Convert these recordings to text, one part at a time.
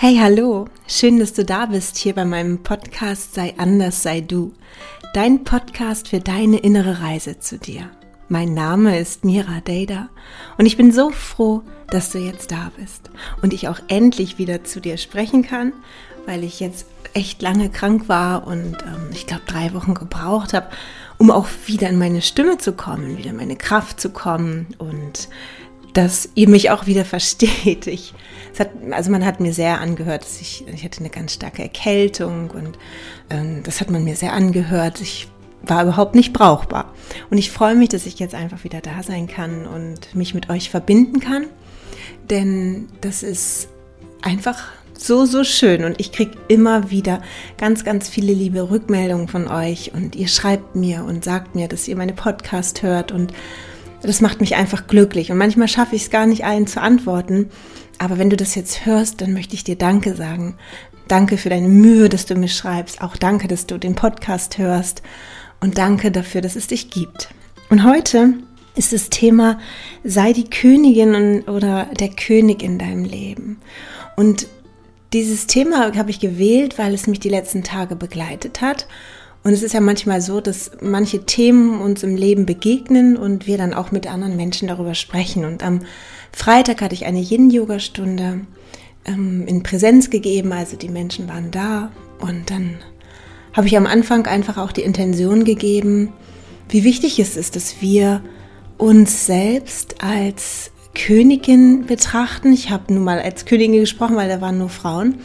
Hey, hallo. Schön, dass du da bist hier bei meinem Podcast Sei anders, sei du. Dein Podcast für deine innere Reise zu dir. Mein Name ist Mira Dada und ich bin so froh, dass du jetzt da bist und ich auch endlich wieder zu dir sprechen kann, weil ich jetzt echt lange krank war und ähm, ich glaube drei Wochen gebraucht habe, um auch wieder in meine Stimme zu kommen, wieder in meine Kraft zu kommen und dass ihr mich auch wieder versteht. Ich, hat, also man hat mir sehr angehört, dass ich, ich hatte eine ganz starke Erkältung und ähm, das hat man mir sehr angehört. Ich war überhaupt nicht brauchbar. Und ich freue mich, dass ich jetzt einfach wieder da sein kann und mich mit euch verbinden kann. Denn das ist einfach so, so schön. Und ich kriege immer wieder ganz, ganz viele liebe Rückmeldungen von euch. Und ihr schreibt mir und sagt mir, dass ihr meine Podcast hört. Und das macht mich einfach glücklich. Und manchmal schaffe ich es gar nicht allen zu antworten. Aber wenn du das jetzt hörst, dann möchte ich dir Danke sagen. Danke für deine Mühe, dass du mir schreibst. Auch danke, dass du den Podcast hörst. Und danke dafür, dass es dich gibt. Und heute ist das Thema, sei die Königin oder der König in deinem Leben. Und dieses Thema habe ich gewählt, weil es mich die letzten Tage begleitet hat und es ist ja manchmal so, dass manche Themen uns im Leben begegnen und wir dann auch mit anderen Menschen darüber sprechen. Und am Freitag hatte ich eine Yin-Yoga-Stunde ähm, in Präsenz gegeben, also die Menschen waren da. Und dann habe ich am Anfang einfach auch die Intention gegeben, wie wichtig es ist, dass wir uns selbst als Königin betrachten. Ich habe nun mal als Königin gesprochen, weil da waren nur Frauen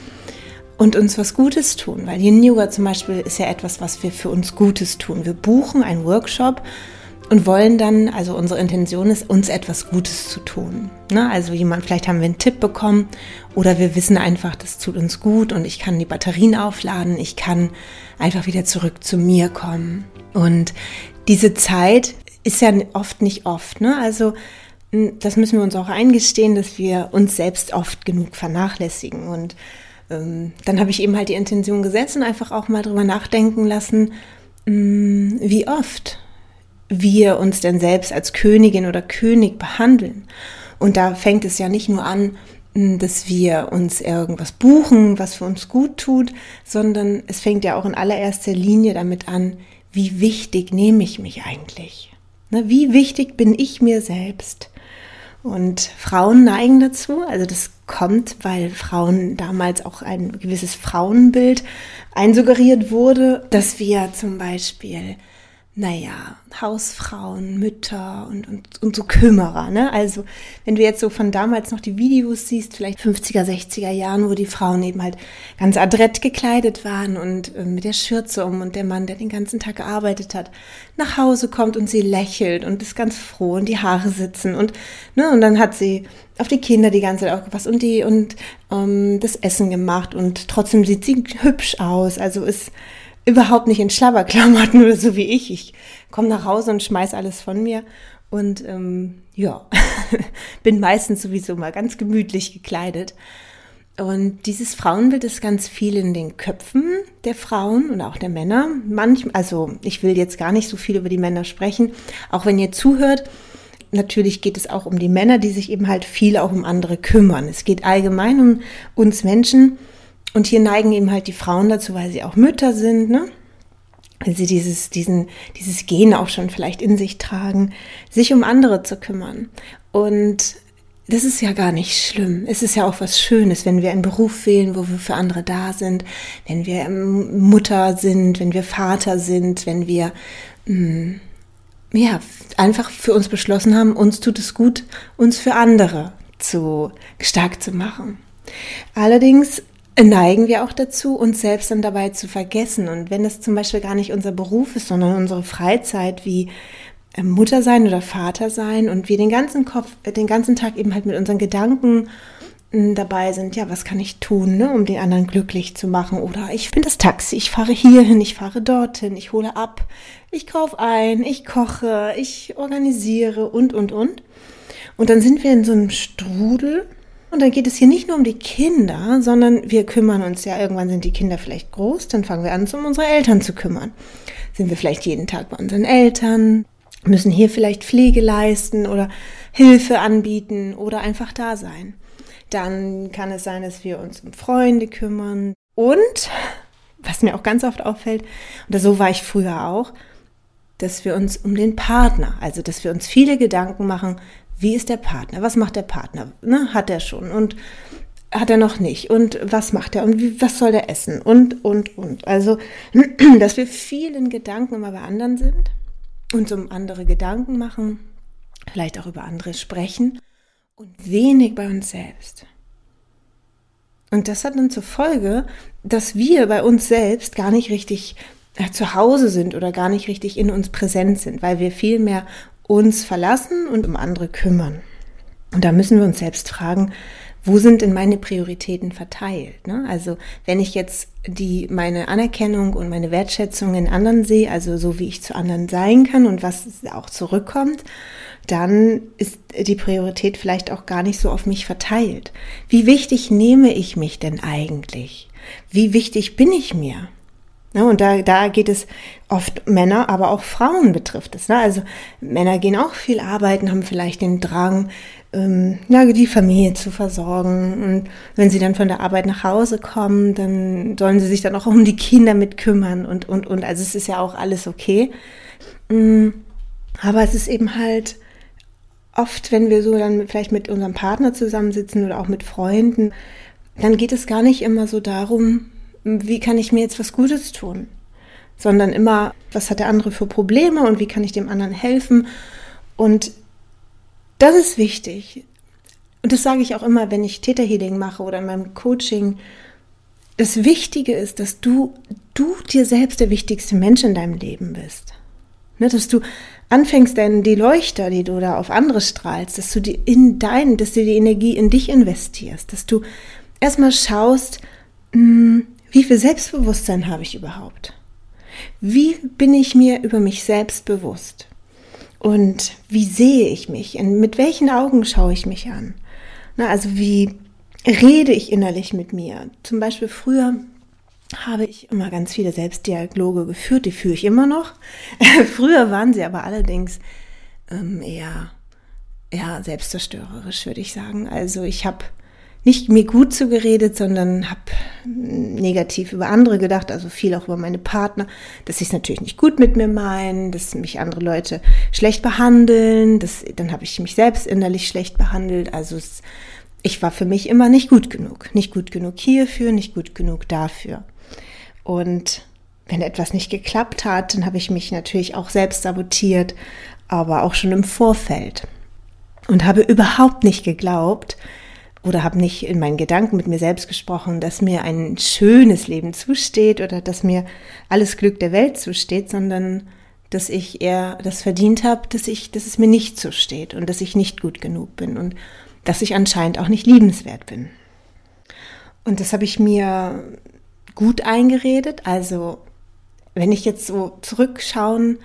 und uns was Gutes tun. Weil Yin Yoga zum Beispiel ist ja etwas, was wir für uns Gutes tun. Wir buchen einen Workshop und wollen dann, also unsere Intention ist, uns etwas Gutes zu tun. Ne? Also jemand, vielleicht haben wir einen Tipp bekommen oder wir wissen einfach, das tut uns gut und ich kann die Batterien aufladen, ich kann einfach wieder zurück zu mir kommen. Und diese Zeit ist ja oft nicht oft. Ne? Also das müssen wir uns auch eingestehen, dass wir uns selbst oft genug vernachlässigen und ähm, dann habe ich eben halt die Intention gesetzt und einfach auch mal drüber nachdenken lassen, mh, mm, wie oft wir uns denn selbst als Königin oder König behandeln. Und da fängt es ja nicht nur an, dass wir uns irgendwas buchen, was für uns gut tut, sondern es fängt ja auch in allererster Linie damit an, wie wichtig nehme ich mich eigentlich? Ne, wie wichtig bin ich mir selbst? Und Frauen neigen dazu, also das kommt, weil Frauen damals auch ein gewisses Frauenbild einsuggeriert wurde, dass wir zum Beispiel naja, Hausfrauen, Mütter und, und, und so Kümmerer. Ne? Also wenn du jetzt so von damals noch die Videos siehst, vielleicht 50er, 60er Jahren, wo die Frauen eben halt ganz adrett gekleidet waren und äh, mit der Schürze um und der Mann, der den ganzen Tag gearbeitet hat, nach Hause kommt und sie lächelt und ist ganz froh und die Haare sitzen und, ne, und dann hat sie auf die Kinder die ganze Zeit aufgepasst und die und ähm, das Essen gemacht und trotzdem sieht sie hübsch aus. Also ist überhaupt nicht in Schlabberklamotten oder so wie ich. Ich komme nach Hause und schmeiß alles von mir und ähm, ja, bin meistens sowieso mal ganz gemütlich gekleidet. Und dieses Frauenbild ist ganz viel in den Köpfen der Frauen und auch der Männer. Manchmal, also ich will jetzt gar nicht so viel über die Männer sprechen, auch wenn ihr zuhört. Natürlich geht es auch um die Männer, die sich eben halt viel auch um andere kümmern. Es geht allgemein um uns Menschen, und hier neigen eben halt die Frauen dazu, weil sie auch Mütter sind, ne? Weil sie dieses, diesen, dieses Gen auch schon vielleicht in sich tragen, sich um andere zu kümmern. Und das ist ja gar nicht schlimm. Es ist ja auch was Schönes, wenn wir einen Beruf wählen, wo wir für andere da sind, wenn wir ähm, Mutter sind, wenn wir Vater sind, wenn wir mh, mm, ja einfach für uns beschlossen haben, uns tut es gut, uns für andere zu stark zu machen. Allerdings neigen wir auch dazu, uns selbst dann dabei zu vergessen. Und wenn es zum Beispiel gar nicht unser Beruf ist, sondern unsere Freizeit wie ähm, Mutter sein oder Vater sein und wir den ganzen Kopf, äh, den ganzen Tag eben halt mit unseren Gedanken hm, dabei sind, ja, was kann ich tun, ne, um den anderen glücklich zu machen? Oder ich bin das Taxi, ich fahre hierhin, ich fahre dorthin, ich hole ab, ich kaufe ein, ich koche, ich organisiere und, und, und. Und dann sind wir in so einem Strudel und dann geht es hier nicht nur um die Kinder, sondern wir kümmern uns ja, irgendwann sind die Kinder vielleicht groß, dann fangen wir an, uns um unsere Eltern zu kümmern. Sind wir vielleicht jeden Tag bei unseren Eltern, müssen hier vielleicht Pflege leisten oder Hilfe anbieten oder einfach da sein. Dann kann es sein, dass wir uns um Freunde kümmern. Und, was mir auch ganz oft auffällt, und so war ich früher auch, dass wir uns um den Partner, also dass wir uns viele Gedanken machen, wie ist der Partner, was macht der Partner, ne? hat er schon und hat er noch nicht und was macht er und wie, was soll der essen und, und, und. Also, dass wir vielen Gedanken immer bei anderen sind, uns um andere Gedanken machen, vielleicht auch über andere sprechen und wenig bei uns selbst. Und das hat dann zur Folge, dass wir bei uns selbst gar nicht richtig äh, zu Hause sind oder gar nicht richtig in uns präsent sind, weil wir viel mehr uns verlassen und um andere kümmern. Und da müssen wir uns selbst fragen, wo sind denn meine Prioritäten verteilt? Ne? Also wenn ich jetzt die meine Anerkennung und meine Wertschätzung in anderen sehe, also so wie ich zu anderen sein kann und was auch zurückkommt, dann ist die Priorität vielleicht auch gar nicht so auf mich verteilt. Wie wichtig nehme ich mich denn eigentlich? Wie wichtig bin ich mir? Ne, und da, da geht es oft Männer, aber auch Frauen betrifft es. Ne? Also Männer gehen auch viel arbeiten, haben vielleicht den Drang, ähm, ja, die Familie zu versorgen. Und wenn sie dann von der Arbeit nach Hause kommen, dann sollen sie sich dann auch um die Kinder mit kümmern und, und, und. Also es ist ja auch alles okay. Mm, aber es ist eben halt oft, wenn wir so dann vielleicht mit unserem Partner zusammensitzen oder auch mit Freunden, dann geht es gar nicht immer so darum, wie kann ich mir jetzt was Gutes tun, sondern immer, was hat der andere für Probleme und wie kann ich dem anderen helfen. Und das ist wichtig. Und das sage ich auch immer, wenn ich Täterhealing mache oder in meinem Coaching. Das Wichtige ist, dass du, du dir selbst der wichtigste Mensch in deinem Leben bist. Ne, dass du anfängst, denn die Leuchter, die du da auf andere strahlst, dass du die in dein, dass du die Energie in dich investierst, dass du erstmal schaust, mh, hm, wie viel Selbstbewusstsein habe ich überhaupt? Wie bin ich mir über mich selbst bewusst? Und wie sehe ich mich? Und mit welchen Augen schaue ich mich an? Na, also wie rede ich innerlich mit mir? Zum Beispiel früher habe ich immer ganz viele Selbstdialoge geführt, die führe ich immer noch. früher waren sie aber allerdings ähm, eher, eher selbstzerstörerisch, würde ich sagen. Also ich habe nicht mir gut zugeredet, sondern habe negativ über andere gedacht, also viel auch über meine Partner, dass sie es natürlich nicht gut mit mir meinen, dass mich andere Leute schlecht behandeln, dass, dann habe ich mich selbst innerlich schlecht behandelt. Also es, ich war für mich immer nicht gut genug. Nicht gut genug hierfür, nicht gut genug dafür. Und wenn etwas nicht geklappt hat, dann habe ich mich natürlich auch selbst sabotiert, aber auch schon im Vorfeld. Und habe überhaupt nicht geglaubt, oder habe nicht in meinen Gedanken mit mir selbst gesprochen, dass mir ein schönes Leben zusteht oder dass mir alles Glück der Welt zusteht, sondern dass ich eher das verdient habe, dass ich, dass es mir nicht zusteht und dass ich nicht gut genug bin und dass ich anscheinend auch nicht liebenswert bin. Und das habe ich mir gut eingeredet. Also wenn ich jetzt so zurückschauen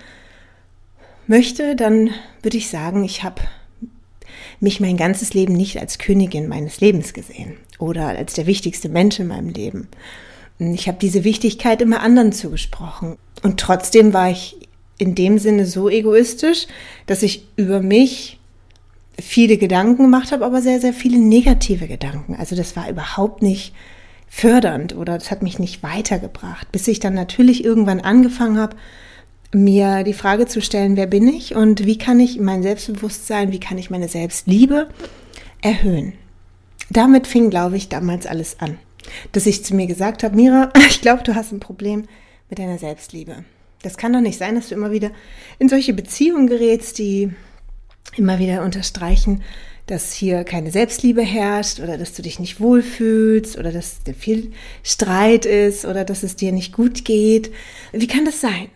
möchte, dann würde ich sagen, ich habe mich mein ganzes Leben nicht als Königin meines Lebens gesehen oder als der wichtigste Mensch in meinem Leben. Ich habe diese Wichtigkeit immer anderen zugesprochen. Und trotzdem war ich in dem Sinne so egoistisch, dass ich über mich viele Gedanken gemacht habe, aber sehr, sehr viele negative Gedanken. Also das war überhaupt nicht fördernd oder das hat mich nicht weitergebracht, bis ich dann natürlich irgendwann angefangen habe, mir die Frage zu stellen, wer bin ich und wie kann ich mein Selbstbewusstsein, wie kann ich meine Selbstliebe erhöhen. Damit fing, glaube ich, damals alles an. Dass ich zu mir gesagt habe, Mira, ich glaube, du hast ein Problem mit deiner Selbstliebe. Das kann doch nicht sein, dass du immer wieder in solche Beziehungen gerätst, die immer wieder unterstreichen, dass hier keine Selbstliebe herrscht oder dass du dich nicht wohlfühlst oder dass viel Streit ist oder dass es dir nicht gut geht. Wie kann das sein?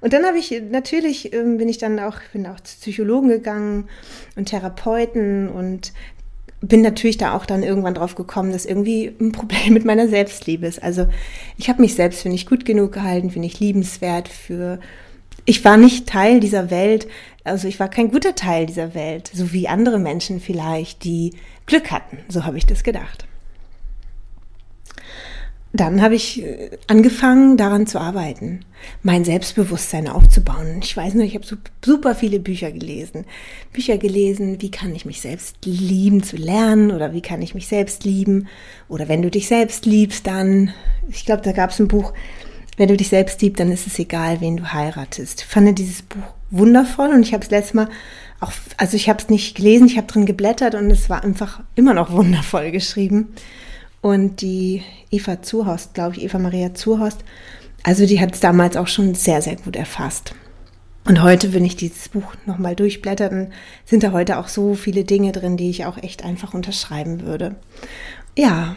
Und dann habe ich natürlich ähm, bin ich dann auch bin auch zu Psychologen gegangen und Therapeuten und bin natürlich da auch dann irgendwann drauf gekommen, dass irgendwie ein Problem mit meiner Selbstliebe ist. Also ich habe mich selbst für nicht gut genug gehalten, für nicht liebenswert, für ich war nicht Teil dieser Welt, also ich war kein guter Teil dieser Welt, so wie andere Menschen vielleicht, die Glück hatten. So habe ich das gedacht. Dann habe ich äh, angefangen, daran zu arbeiten, mein Selbstbewusstsein aufzubauen. Ich weiß nur, ich habe super viele Bücher gelesen. Bücher gelesen, wie kann ich mich selbst lieben zu lernen oder wie kann ich mich selbst lieben. Oder wenn du dich selbst liebst, dann, ich glaube, da gab es ein Buch, wenn du dich selbst liebst, dann ist es egal, wen du heiratest. Ich fand dieses Buch wundervoll und ich habe es letztes Mal auch, also ich habe es nicht gelesen, ich habe drin geblättert und es war einfach immer noch wundervoll geschrieben. Und die Eva Zuhorst, glaube ich, Eva Maria Zuhorst, also die hat es damals auch schon sehr, sehr gut erfasst. Und heute, wenn ich dieses Buch nochmal durchblätter, dann sind da heute auch so viele Dinge drin, die ich auch echt einfach unterschreiben würde. Ja,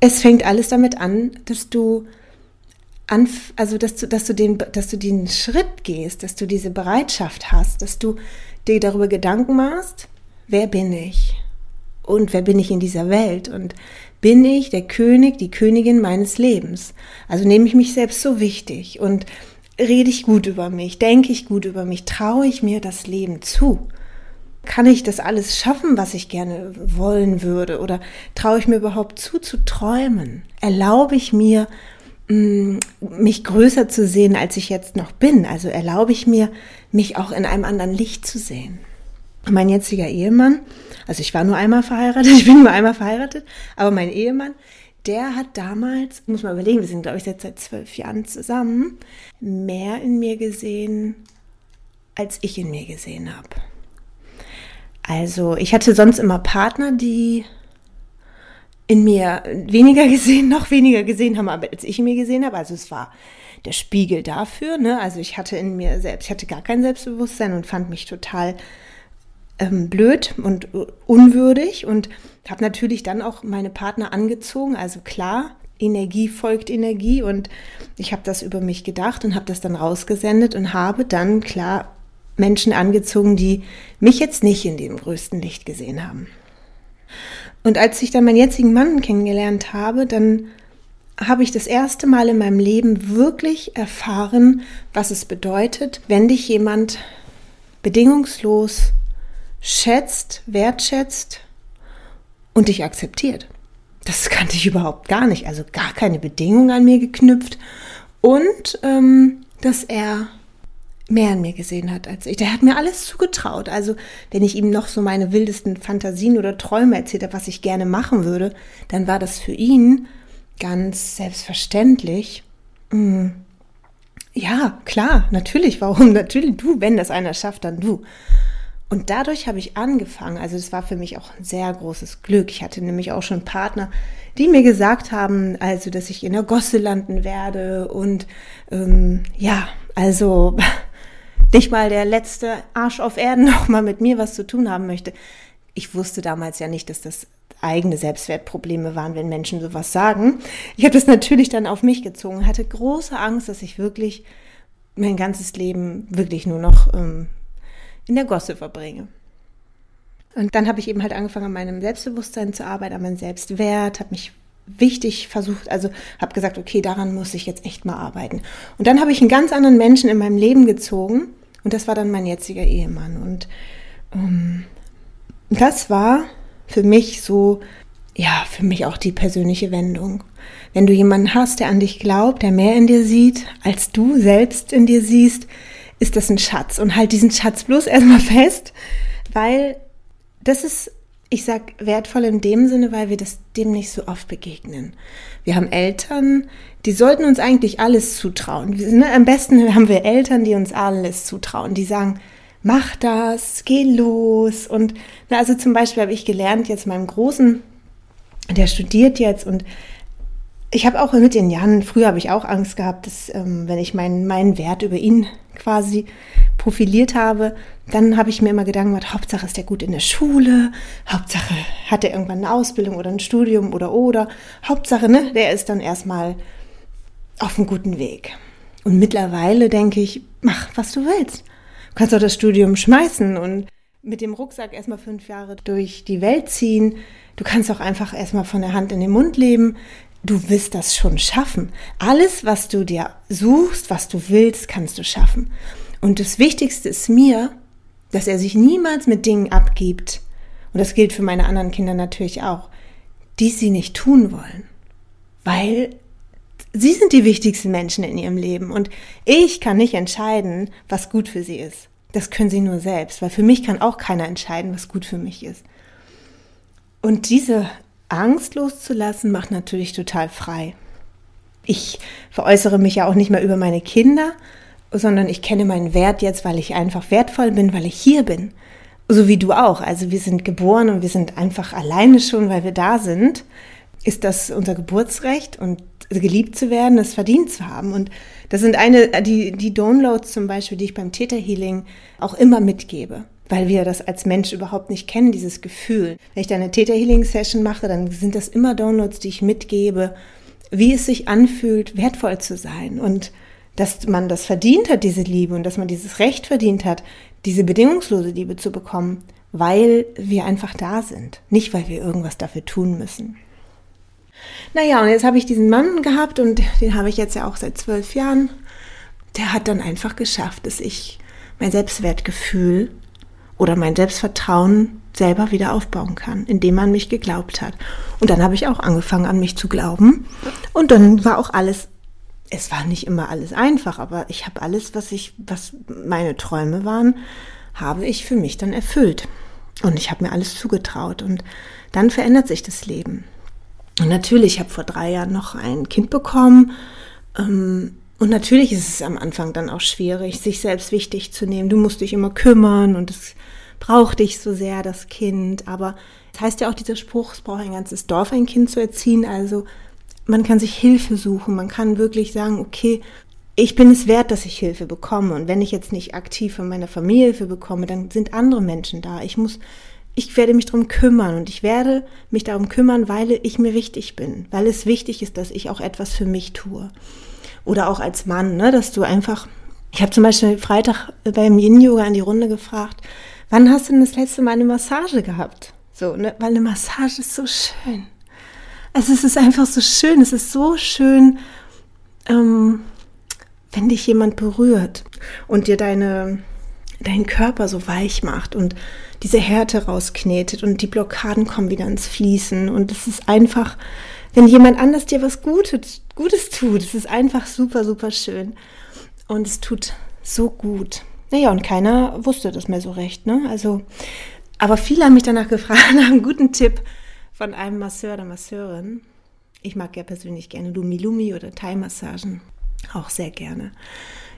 es fängt alles damit an, dass du anf also dass du, dass du den, dass du den Schritt gehst, dass du diese Bereitschaft hast, dass du dir darüber Gedanken machst, wer bin ich? Und wer bin ich in dieser Welt? Und bin ich der König, die Königin meines Lebens? Also nehme ich mich selbst so wichtig und rede ich gut über mich, denke ich gut über mich, traue ich mir das Leben zu? Kann ich das alles schaffen, was ich gerne wollen würde? Oder traue ich mir überhaupt zu, zu träumen? Erlaube ich mir, mm, mich größer zu sehen, als ich jetzt noch bin? Also erlaube ich mir, mich auch in einem anderen Licht zu sehen? Mein jetziger Ehemann, also ich war nur einmal verheiratet, ich bin nur einmal verheiratet, aber mein Ehemann, der hat damals, muss man überlegen, wir sind glaube ich jetzt seit zwölf Jahren zusammen, mehr in mir gesehen, als ich in mir gesehen habe. Also ich hatte sonst immer Partner, die in mir weniger gesehen, noch weniger gesehen haben, als ich in mir gesehen habe. Also es war der Spiegel dafür. Ne? Also ich hatte in mir selbst, ich hatte gar kein Selbstbewusstsein und fand mich total ähm, blöd und unwürdig und habe natürlich dann auch meine Partner angezogen. Also klar, Energie folgt Energie und ich habe das über mich gedacht und habe das dann rausgesendet und habe dann klar Menschen angezogen, die mich jetzt nicht in dem größten Licht gesehen haben. Und als ich dann meinen jetzigen Mann kennengelernt habe, dann habe ich das erste Mal in meinem Leben wirklich erfahren, was es bedeutet, wenn dich jemand bedingungslos schätzt, wertschätzt und dich akzeptiert. Das kannte ich überhaupt gar nicht. Also gar keine Bedingungen an mir geknüpft. Und ähm, dass er mehr an mir gesehen hat als ich. Der hat mir alles zugetraut. Also wenn ich ihm noch so meine wildesten Fantasien oder Träume erzählt habe, was ich gerne machen würde, dann war das für ihn ganz selbstverständlich. Hm. Ja, klar, natürlich. Warum? Natürlich du, wenn das einer schafft, dann du. Und dadurch habe ich angefangen, also das war für mich auch ein sehr großes Glück. Ich hatte nämlich auch schon Partner, die mir gesagt haben, also dass ich in der Gosse landen werde und ähm, ja, also nicht mal der letzte Arsch auf Erden noch mal mit mir was zu tun haben möchte. Ich wusste damals ja nicht, dass das eigene Selbstwertprobleme waren, wenn Menschen sowas sagen. Ich habe das natürlich dann auf mich gezogen, hatte große Angst, dass ich wirklich mein ganzes Leben wirklich nur noch ähm, in der Gosse verbringe. Und dann habe ich eben halt angefangen, an meinem Selbstbewusstsein zu arbeiten, an meinem Selbstwert, habe mich wichtig versucht, also habe gesagt, okay, daran muss ich jetzt echt mal arbeiten. Und dann habe ich einen ganz anderen Menschen in meinem Leben gezogen und das war dann mein jetziger Ehemann. Und ähm, das war für mich so, ja, für mich auch die persönliche Wendung. Wenn du jemanden hast, der an dich glaubt, der mehr in dir sieht, als du selbst in dir siehst, ist das ein Schatz. Und halt diesen Schatz bloß erstmal fest, weil das ist, ich sag, wertvoll in dem Sinne, weil wir das dem nicht so oft begegnen. Wir haben Eltern, die sollten uns eigentlich alles zutrauen. Ne, am besten haben wir Eltern, die uns alles zutrauen, die sagen, mach das, geh los. Und na, also zum Beispiel habe ich gelernt, jetzt meinem Großen, der studiert jetzt und ich habe auch mit den Jahren, früher habe ich auch Angst gehabt, dass ähm, wenn ich meinen, meinen Wert über ihn quasi profiliert habe, dann habe ich mir immer Gedanken gemacht, Hauptsache ist er gut in der Schule, Hauptsache hat er irgendwann eine Ausbildung oder ein Studium oder oder, Hauptsache, ne, der ist dann erstmal auf einem guten Weg. Und mittlerweile denke ich, mach, was du willst. Du kannst doch das Studium schmeißen und mit dem Rucksack erstmal fünf Jahre durch die Welt ziehen. Du kannst auch einfach erstmal von der Hand in den Mund leben du wirst das schon schaffen. Alles, was du dir suchst, was du willst, kannst du schaffen. Und das Wichtigste ist mir, dass er sich niemals mit Dingen abgibt. Und das gilt für meine anderen Kinder natürlich auch, die sie nicht tun wollen. weil sie sind die wichtigsten Menschen in ihrem Leben und ich kann nicht entscheiden, was gut für sie ist. Das können sie nur selbst, weil für mich kann auch keiner entscheiden, was gut für mich ist. Und diese Angst loszulassen macht natürlich total frei. Ich veräußere mich ja auch nicht mehr über meine Kinder, sondern ich kenne meinen Wert jetzt, weil ich einfach wertvoll bin, weil ich hier bin. So wie du auch. Also wir sind geboren und wir sind einfach alleine schon, weil wir da sind. Ist das unser Geburtsrecht und geliebt zu werden, das verdient zu haben. Und das sind eine, die, die Downloads zum Beispiel, die ich beim Theta Healing auch immer mitgebe weil wir das als Mensch überhaupt nicht kennen, dieses Gefühl. Wenn ich da eine Theta Healing Session mache, dann sind das immer Downloads, die ich mitgebe, wie es sich anfühlt, wertvoll zu sein und dass man das verdient hat, diese Liebe und dass man dieses Recht verdient hat, diese bedingungslose Liebe zu bekommen, weil wir einfach da sind, nicht weil wir irgendwas dafür tun müssen. Naja, und jetzt habe ich diesen Mann gehabt und den habe ich jetzt ja auch seit zwölf Jahren. Der hat dann einfach geschafft, dass ich mein Selbstwertgefühl oder mein Selbstvertrauen selber wieder aufbauen kann, indem man mich geglaubt hat. Und dann habe ich auch angefangen an mich zu glauben. Und dann war auch alles, es war nicht immer alles einfach, aber ich habe alles, was ich, was meine Träume waren, habe ich für mich dann erfüllt. Und ich habe mir alles zugetraut. Und dann verändert sich das Leben. Und natürlich, ich habe vor drei Jahren noch ein Kind bekommen. Ähm, und natürlich ist es am Anfang dann auch schwierig, sich selbst wichtig zu nehmen. Du musst dich immer kümmern und es braucht dich so sehr, das Kind. Aber es das heißt ja auch dieser Spruch, es braucht ein ganzes Dorf, ein Kind zu erziehen. Also man kann sich Hilfe suchen. Man kann wirklich sagen, okay, ich bin es wert, dass ich Hilfe bekomme. Und wenn ich jetzt nicht aktiv von meiner Familie Hilfe bekomme, dann sind andere Menschen da. Ich muss, ich werde mich darum kümmern und ich werde mich darum kümmern, weil ich mir wichtig bin, weil es wichtig ist, dass ich auch etwas für mich tue. Oder auch als Mann, ne, dass du einfach, ich habe zum Beispiel Freitag beim Yin-Yoga in die Runde gefragt, Wann hast du denn das letzte Mal eine Massage gehabt? So, ne? Weil eine Massage ist so schön. Also es ist einfach so schön. Es ist so schön, ähm, wenn dich jemand berührt und dir deine, deinen Körper so weich macht und diese Härte rausknetet und die Blockaden kommen wieder ins Fließen. Und es ist einfach, wenn jemand anders dir was Gutes, Gutes tut, es ist einfach super, super schön. Und es tut so gut. Naja, und keiner wusste das mehr so recht, ne? Also, aber viele haben mich danach gefragt, nach einem guten Tipp von einem Masseur oder Masseurin. Ich mag ja persönlich gerne Lumi-Lumi oder Thai-Massagen. Auch sehr gerne.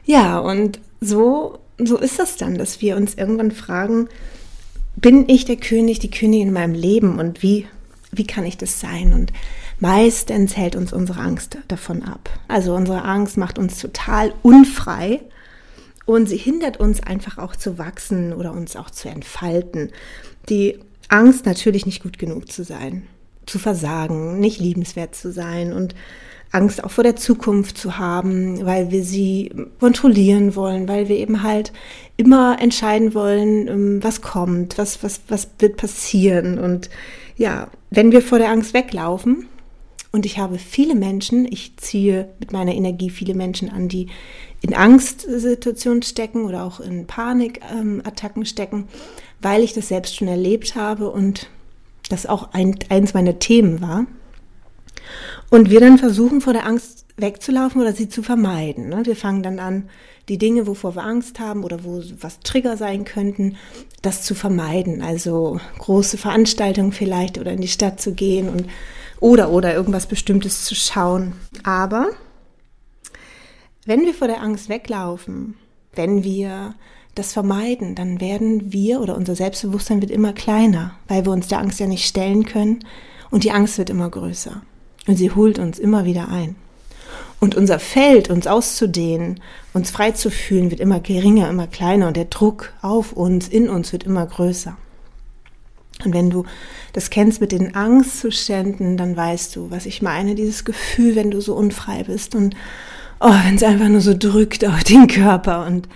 Ja, und so, so ist das dann, dass wir uns irgendwann fragen, bin ich der König, die Königin in meinem Leben und wie, wie kann ich das sein? Und meistens hält uns unsere Angst davon ab. Also unsere Angst macht uns total unfrei und sie hindert uns einfach auch zu wachsen oder uns auch zu entfalten. Die Angst natürlich nicht gut genug zu sein, zu versagen, nicht liebenswert zu sein und Angst auch vor der Zukunft zu haben, weil wir sie kontrollieren wollen, weil wir eben halt immer entscheiden wollen, ähm, was kommt, was, was, was wird passieren. Und ja, wenn wir vor der Angst weglaufen, und ich habe viele Menschen, ich ziehe mit meiner Energie viele Menschen an, die in Angstsituationen stecken oder auch in Panikattacken stecken, weil ich das selbst schon erlebt habe und das auch ein, eins meiner Themen war. Und wir dann versuchen, vor der Angst wegzulaufen oder sie zu vermeiden. Ne? Wir fangen dann an, die Dinge, wovor wir Angst haben oder wo was Trigger sein könnten, das zu vermeiden. Also große Veranstaltungen vielleicht oder in die Stadt zu gehen und oder oder irgendwas Bestimmtes zu schauen. Aber wenn wir vor der Angst weglaufen, wenn wir das vermeiden, dann werden wir oder unser Selbstbewusstsein wird immer kleiner, weil wir uns der Angst ja nicht stellen können und die Angst wird immer größer und sie holt uns immer wieder ein. Und unser Feld, uns auszudehnen, uns frei zu fühlen, wird immer geringer, immer kleiner und der Druck auf uns, in uns wird immer größer. Und wenn du das kennst mit den Angstzuständen, dann weißt du, was ich meine. Dieses Gefühl, wenn du so unfrei bist und oh, wenn es einfach nur so drückt auf den Körper und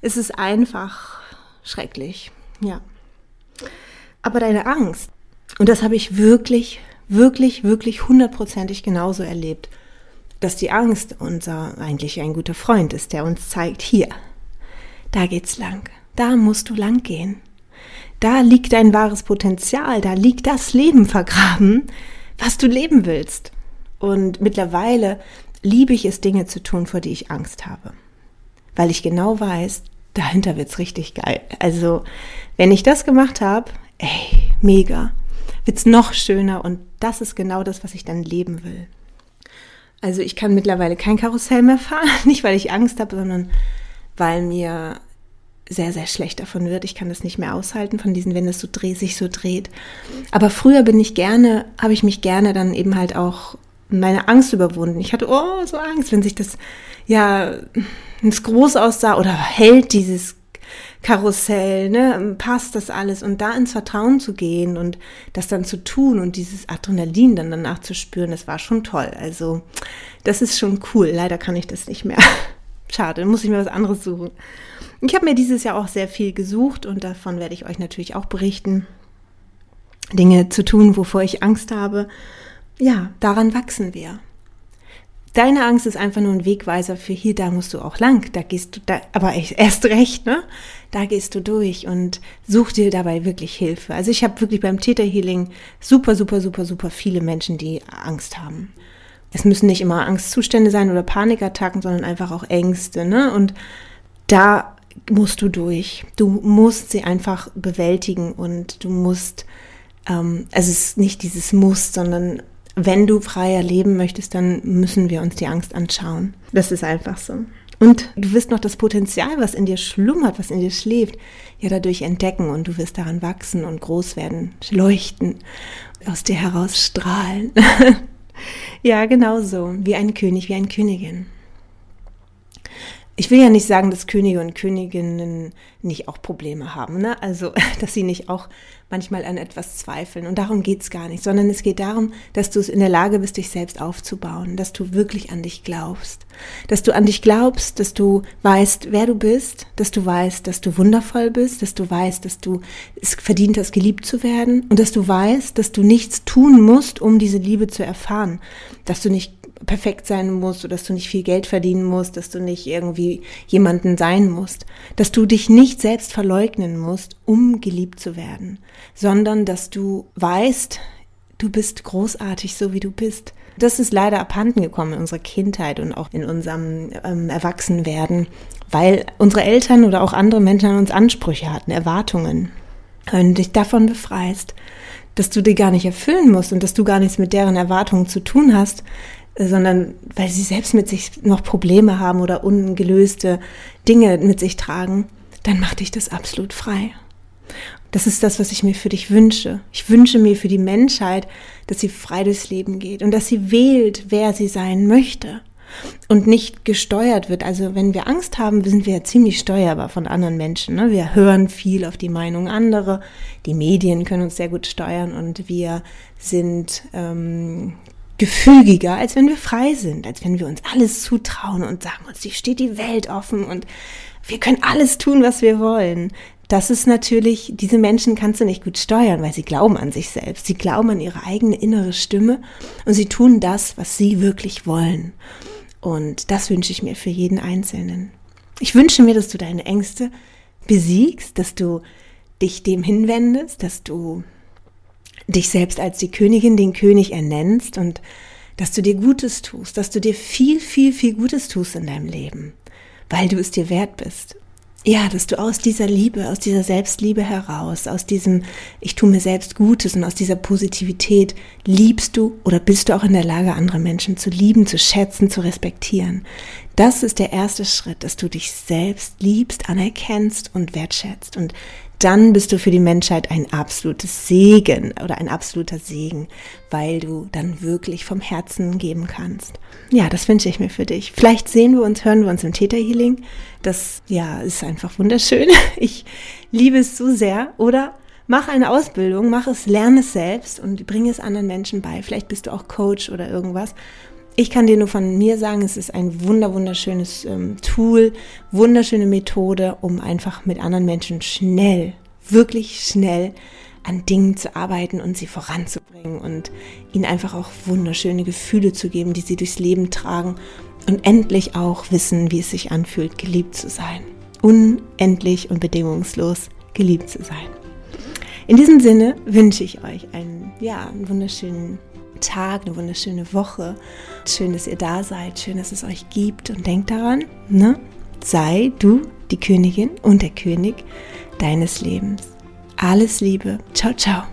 es ist einfach schrecklich. Ja. Aber deine Angst, und das habe ich wirklich, wirklich, wirklich hundertprozentig genauso erlebt, dass die Angst unser eigentlich ein guter Freund ist, der uns zeigt, hier, da geht's lang, da musst du lang gehen da liegt dein wahres Potenzial, da liegt das Leben vergraben, was du leben willst. Und mittlerweile liebe ich es, Dinge zu tun, vor die ich Angst habe. Weil ich genau weiß, dahinter wird's richtig geil. Also, wenn ich das gemacht habe, ey, mega, wird's noch schöner und das ist genau das, was ich dann leben will. Also ich kann mittlerweile kein Karussell mehr fahren, nicht weil ich Angst habe, sondern weil mir sehr, sehr schlecht davon wird. Ich kann das nicht mehr aushalten von diesen, wenn es so dreht, sich so dreht. Aber früher bin ich gerne, habe ich mich gerne dann eben halt auch meine Angst überwunden. Ich hatte, oh, so Angst, wenn sich das, ja, ins Groß aussah oder hält dieses Karussell, ne, passt das alles und da ins Vertrauen zu gehen und das dann zu tun und dieses Adrenalin dann danach zu spüren, das war schon toll. Also, das ist schon cool. Leider kann ich das nicht mehr. Schade, muss ich mir was anderes suchen. Ich habe mir dieses Jahr auch sehr viel gesucht und davon werde ich euch natürlich auch berichten. Dinge zu tun, wovor ich Angst habe. Ja, daran wachsen wir. Deine Angst ist einfach nur ein Wegweiser für hier, da musst du auch lang, da gehst du, da, aber erst recht, ne? Da gehst du durch und such dir dabei wirklich Hilfe. Also ich habe wirklich beim Theta Healing super, super, super, super viele Menschen, die Angst haben. Es müssen nicht immer Angstzustände sein oder Panikattacken, sondern einfach auch Ängste, ne? Und da musst du durch. Du musst sie einfach bewältigen und du musst, ähm, also es ist nicht dieses Muss, sondern wenn du freier leben möchtest, dann müssen wir uns die Angst anschauen. Das ist einfach so. Und du wirst noch das Potenzial, was in dir schlummert, was in dir schläft, ja dadurch entdecken und du wirst daran wachsen und groß werden, leuchten, aus dir heraus strahlen. ja, genau so, wie ein König, wie eine Königin ich will ja nicht sagen, dass Könige und Königinnen nicht auch Probleme haben, ne? Also, dass sie nicht auch manchmal an etwas zweifeln. Und darum geht's gar nicht, sondern es geht darum, dass du es in der Lage bist, dich selbst aufzubauen, dass du wirklich an dich glaubst, dass du an dich glaubst, dass du weißt, wer du bist, dass du weißt, dass du wundervoll bist, dass du weißt, dass du es verdient hast, geliebt zu werden und dass du weißt, dass du nichts tun musst, um diese Liebe zu erfahren, dass du nicht perfekt sein musst oder dass du nicht viel Geld verdienen musst, dass du nicht irgendwie jemanden sein musst, dass du dich nicht selbst verleugnen musst, um geliebt zu werden, sondern dass du weißt, du bist großartig, so wie du bist. Das ist leider abhanden gekommen in unserer Kindheit und auch in unserem ähm, Erwachsenwerden, weil unsere Eltern oder auch andere Menschen an uns Ansprüche hatten, Erwartungen. Und dich davon befreist, dass du die gar nicht erfüllen musst und dass du gar nichts mit deren Erwartungen zu tun hast, sondern weil sie selbst mit sich noch Probleme haben oder ungelöste Dinge mit sich tragen, dann macht dich das absolut frei. Das ist das, was ich mir für dich wünsche. Ich wünsche mir für die Menschheit, dass sie frei durchs Leben geht und dass sie wählt, wer sie sein möchte und nicht gesteuert wird. Also wenn wir Angst haben, sind wir ja ziemlich steuerbar von anderen Menschen. Ne? Wir hören viel auf die Meinung anderer. Die Medien können uns sehr gut steuern und wir sind ähm, gefügiger, als wenn wir frei sind, als wenn wir uns alles zutrauen und sagen uns, die steht die Welt offen und wir können alles tun, was wir wollen. Das ist natürlich, diese Menschen kannst du nicht gut steuern, weil sie glauben an sich selbst. Sie glauben an ihre eigene innere Stimme und sie tun das, was sie wirklich wollen. Und das wünsche ich mir für jeden Einzelnen. Ich wünsche mir, dass du deine Ängste besiegst, dass du dich dem hinwendest, dass du dich selbst als die Königin, den König ernennst und dass du dir Gutes tust, dass du dir viel, viel, viel Gutes tust in deinem Leben, weil du es dir wert bist. Ja, dass du aus dieser Liebe, aus dieser Selbstliebe heraus, aus diesem Ich tue mir selbst Gutes und aus dieser Positivität liebst du oder bist du auch in der Lage, andere Menschen zu lieben, zu schätzen, zu respektieren. Das ist der erste Schritt, dass du dich selbst liebst, anerkennst und wertschätzt. Und dann bist du für die Menschheit ein absolutes Segen oder ein absoluter Segen, weil du dann wirklich vom Herzen geben kannst. Ja, das wünsche ich mir für dich. Vielleicht sehen wir uns, hören wir uns im Theta Healing. Das, ja, ist einfach wunderschön. Ich liebe es so sehr. Oder mach eine Ausbildung, mach es, lerne es selbst und bringe es anderen Menschen bei. Vielleicht bist du auch Coach oder irgendwas ich kann dir nur von mir sagen, es ist ein wunder wunderschönes ähm, Tool, wunderschöne Methode, um einfach mit anderen Menschen schnell, wirklich schnell an Dingen zu arbeiten und sie voranzubringen und ihnen einfach auch wunderschöne Gefühle zu geben, die sie durchs Leben tragen und endlich auch wissen, wie es sich anfühlt, geliebt zu sein. Unendlich und bedingungslos geliebt zu sein. In diesem Sinne wünsche ich euch einen, ja, einen wunderschönen Tag, eine wunderschöne Woche. Schön, dass ihr da seid, schön, dass es euch gibt und denkt daran, ne? Sei du die Königin und der König deines Lebens. Alles Liebe. Ciao, ciao.